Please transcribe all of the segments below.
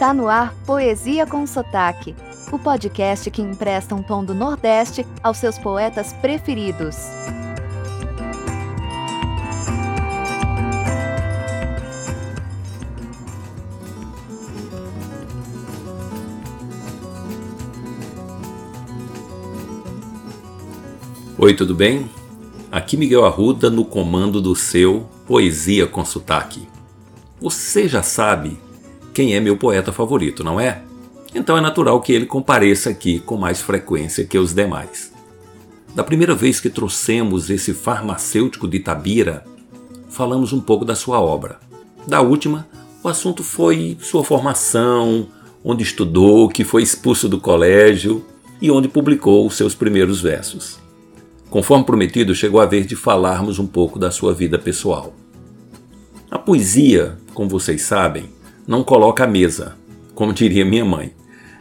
Está no ar Poesia com Sotaque, o podcast que empresta um tom do Nordeste aos seus poetas preferidos. Oi, tudo bem? Aqui Miguel Arruda no comando do seu Poesia com Sotaque. Você já sabe quem é meu poeta favorito, não é? Então é natural que ele compareça aqui com mais frequência que os demais. Da primeira vez que trouxemos esse farmacêutico de Tabira, falamos um pouco da sua obra. Da última, o assunto foi sua formação, onde estudou, que foi expulso do colégio e onde publicou os seus primeiros versos. Conforme prometido, chegou a vez de falarmos um pouco da sua vida pessoal. A poesia, como vocês sabem, não coloca a mesa, como diria minha mãe.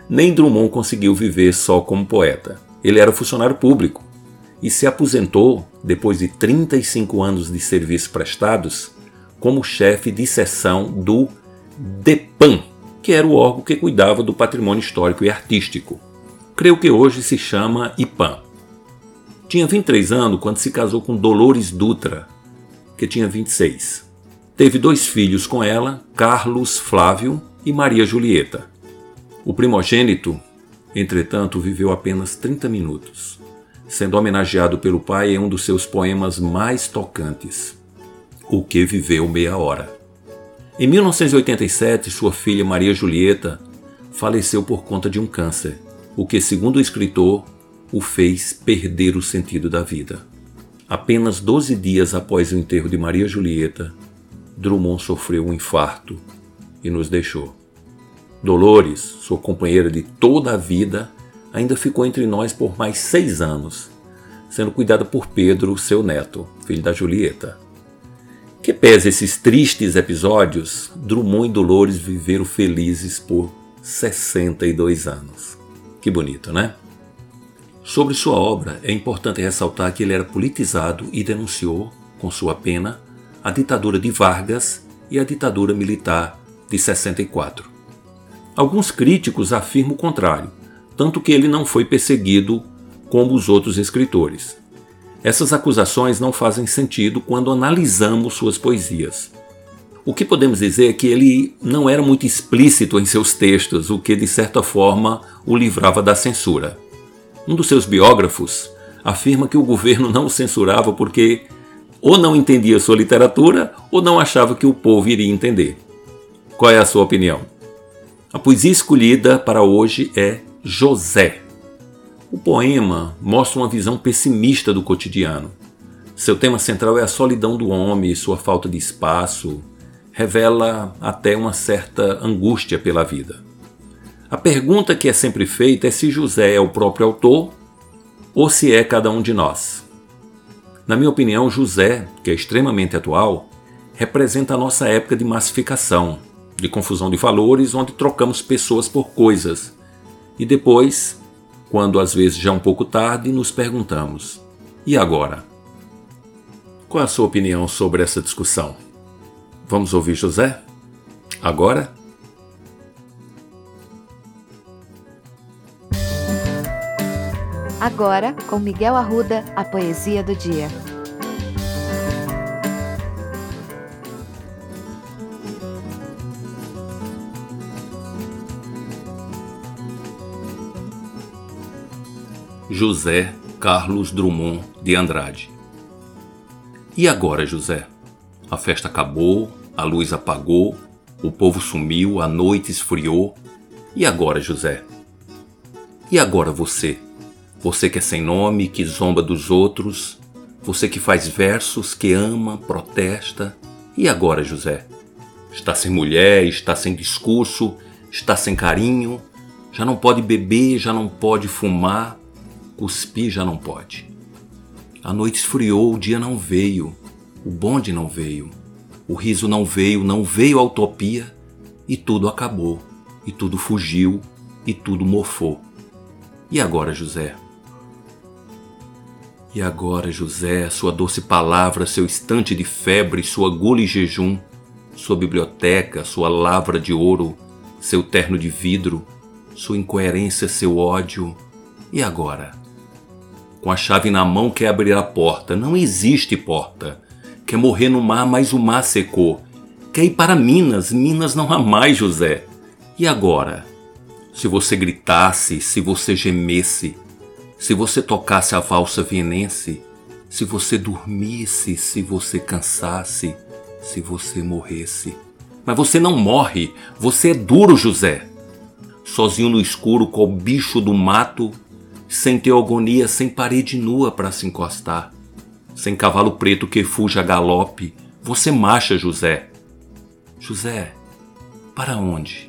Nem Drummond conseguiu viver só como poeta. Ele era funcionário público e se aposentou, depois de 35 anos de serviços prestados, como chefe de seção do DEPAN, que era o órgão que cuidava do patrimônio histórico e artístico. Creio que hoje se chama IPAM. Tinha 23 anos quando se casou com Dolores Dutra, que tinha 26. Teve dois filhos com ela, Carlos Flávio e Maria Julieta. O primogênito, entretanto, viveu apenas 30 minutos, sendo homenageado pelo pai em um dos seus poemas mais tocantes, O que Viveu Meia Hora. Em 1987, sua filha Maria Julieta faleceu por conta de um câncer, o que, segundo o escritor, o fez perder o sentido da vida. Apenas 12 dias após o enterro de Maria Julieta, Drummond sofreu um infarto e nos deixou. Dolores, sua companheira de toda a vida, ainda ficou entre nós por mais seis anos, sendo cuidada por Pedro, seu neto, filho da Julieta. Que pese esses tristes episódios, Drummond e Dolores viveram felizes por 62 anos. Que bonito, né? Sobre sua obra, é importante ressaltar que ele era politizado e denunciou, com sua pena, a ditadura de Vargas e a ditadura militar de 64. Alguns críticos afirmam o contrário, tanto que ele não foi perseguido como os outros escritores. Essas acusações não fazem sentido quando analisamos suas poesias. O que podemos dizer é que ele não era muito explícito em seus textos, o que de certa forma o livrava da censura. Um dos seus biógrafos afirma que o governo não o censurava porque ou não entendia sua literatura ou não achava que o povo iria entender. Qual é a sua opinião? A poesia escolhida para hoje é José. O poema mostra uma visão pessimista do cotidiano. Seu tema central é a solidão do homem e sua falta de espaço. Revela até uma certa angústia pela vida. A pergunta que é sempre feita é se José é o próprio autor ou se é cada um de nós. Na minha opinião, José, que é extremamente atual, representa a nossa época de massificação, de confusão de valores, onde trocamos pessoas por coisas. E depois, quando às vezes já é um pouco tarde, nos perguntamos: e agora? Qual a sua opinião sobre essa discussão? Vamos ouvir José? Agora? Agora, com Miguel Arruda, a poesia do dia. José Carlos Drummond de Andrade. E agora, José? A festa acabou, a luz apagou, o povo sumiu, a noite esfriou. E agora, José? E agora você? Você que é sem nome, que zomba dos outros, você que faz versos, que ama, protesta. E agora, José? Está sem mulher, está sem discurso, está sem carinho, já não pode beber, já não pode fumar, cuspir já não pode. A noite esfriou, o dia não veio, o bonde não veio, o riso não veio, não veio a utopia e tudo acabou, e tudo fugiu, e tudo mofou. E agora, José? E agora, José, sua doce palavra, seu estante de febre, sua gula e jejum, sua biblioteca, sua lavra de ouro, seu terno de vidro, sua incoerência, seu ódio. E agora? Com a chave na mão quer abrir a porta. Não existe porta. Quer morrer no mar, mas o mar secou. Quer ir para Minas. Minas não há mais, José. E agora? Se você gritasse, se você gemesse, se você tocasse a valsa vienense, se você dormisse, se você cansasse, se você morresse. Mas você não morre, você é duro, José. Sozinho no escuro, qual bicho do mato, sem teogonia, sem parede nua para se encostar, sem cavalo preto que fuja a galope, você marcha, José. José, para onde?